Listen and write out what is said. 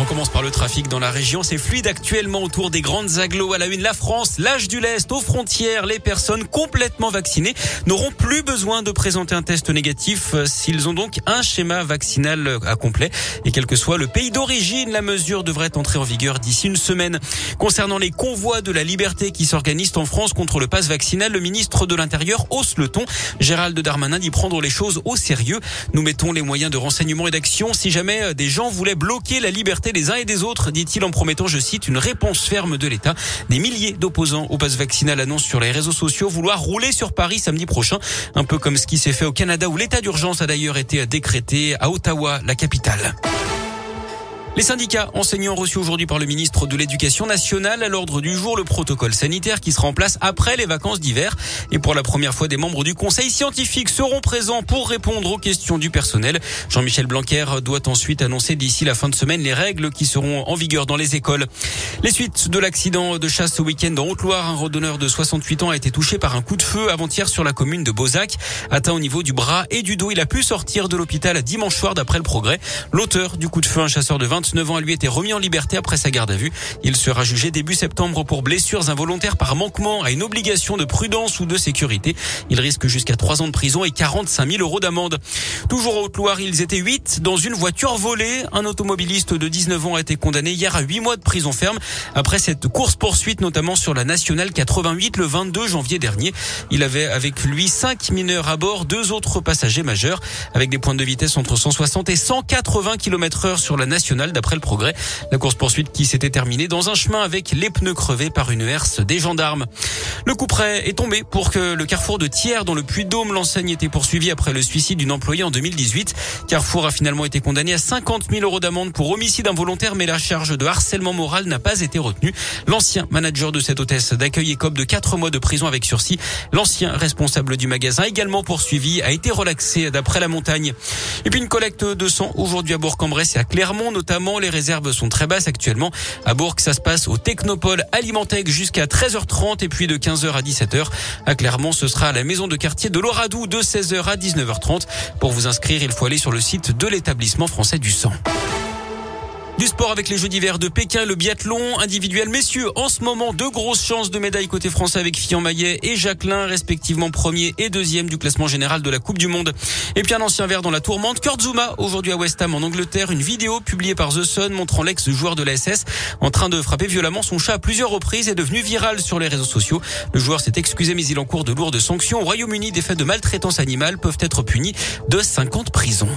On commence par le trafic dans la région. C'est fluide actuellement autour des grandes agglos à la une. La France, l'âge du lest, aux frontières, les personnes complètement vaccinées n'auront plus besoin de présenter un test négatif s'ils ont donc un schéma vaccinal euh, à complet. Et quel que soit le pays d'origine, la mesure devrait entrer en vigueur d'ici une semaine. Concernant les convois de la liberté qui s'organisent en France contre le pass vaccinal, le ministre de l'Intérieur hausse le ton. Gérald Darmanin dit prendre les choses au sérieux. Nous mettons les moyens de renseignement et d'action si jamais euh, des gens voulaient bloquer la liberté les uns et des autres, dit-il en promettant, je cite, une réponse ferme de l'État. Des milliers d'opposants au pass vaccinal annoncent sur les réseaux sociaux vouloir rouler sur Paris samedi prochain, un peu comme ce qui s'est fait au Canada où l'état d'urgence a d'ailleurs été décrété à Ottawa, la capitale. Les syndicats enseignants reçus aujourd'hui par le ministre de l'Éducation nationale à l'ordre du jour le protocole sanitaire qui sera en place après les vacances d'hiver. Et pour la première fois, des membres du conseil scientifique seront présents pour répondre aux questions du personnel. Jean-Michel Blanquer doit ensuite annoncer d'ici la fin de semaine les règles qui seront en vigueur dans les écoles. Les suites de l'accident de chasse ce week-end en Haute-Loire, un randonneur de 68 ans a été touché par un coup de feu avant-hier sur la commune de Beauzac. Atteint au niveau du bras et du dos, il a pu sortir de l'hôpital dimanche soir d'après le progrès. L'auteur du coup de feu, un chasseur de 20 29 ans a lui été remis en liberté après sa garde à vue. Il sera jugé début septembre pour blessures involontaires par manquement à une obligation de prudence ou de sécurité. Il risque jusqu'à 3 ans de prison et 45 000 euros d'amende. Toujours au Haute-Loire, ils étaient 8 dans une voiture volée. Un automobiliste de 19 ans a été condamné hier à 8 mois de prison ferme après cette course-poursuite, notamment sur la nationale 88 le 22 janvier dernier. Il avait avec lui 5 mineurs à bord, deux autres passagers majeurs avec des points de vitesse entre 160 et 180 km heure sur la nationale d'après le progrès. La course-poursuite qui s'était terminée dans un chemin avec les pneus crevés par une herse des gendarmes. Le coup près est tombé pour que le carrefour de Thiers, dans le Puy-de-Dôme, l'enseigne était poursuivie après le suicide d'une employée en 2018. Carrefour a finalement été condamné à 50 000 euros d'amende pour homicide involontaire, mais la charge de harcèlement moral n'a pas été retenue. L'ancien manager de cette hôtesse d'accueil écope de 4 mois de prison avec sursis. L'ancien responsable du magasin, également poursuivi, a été relaxé d'après la montagne. Et puis une collecte de sang aujourd'hui à Bourg-en-Bresse et à Clermont, notamment. Les réserves sont très basses actuellement. À Bourg, ça se passe au Technopole Alimentec jusqu'à 13h30 et puis de 15h à 17h. À Clermont, ce sera à la maison de quartier de Loradou de 16h à 19h30. Pour vous inscrire, il faut aller sur le site de l'établissement français du sang. Du sport avec les Jeux d'hiver de Pékin, le biathlon individuel. Messieurs, en ce moment, deux grosses chances de médaille côté français avec Fian Maillet et Jacqueline, respectivement premier et deuxième du classement général de la Coupe du Monde. Et puis un ancien verre dans la tourmente, Kurt Zuma, aujourd'hui à West Ham en Angleterre. Une vidéo publiée par The Sun montrant l'ex-joueur de la SS en train de frapper violemment son chat à plusieurs reprises est devenu viral sur les réseaux sociaux. Le joueur s'est excusé mais il en cours de lourdes sanctions. Au Royaume-Uni, des faits de maltraitance animale peuvent être punis de 50 prisons.